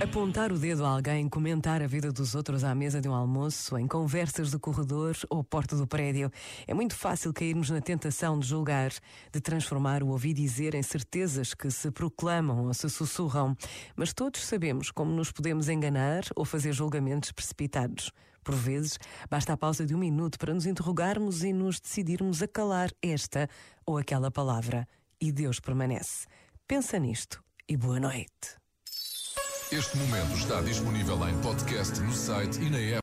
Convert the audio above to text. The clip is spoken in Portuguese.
Apontar o dedo a alguém, comentar a vida dos outros à mesa de um almoço, em conversas de corredor ou porta do prédio. É muito fácil cairmos na tentação de julgar, de transformar o ouvir dizer em certezas que se proclamam ou se sussurram. Mas todos sabemos como nos podemos enganar ou fazer julgamentos precipitados. Por vezes, basta a pausa de um minuto para nos interrogarmos e nos decidirmos a calar esta ou aquela palavra. E Deus permanece. Pensa nisto e boa noite. Este momento está disponível em podcast no site e na app.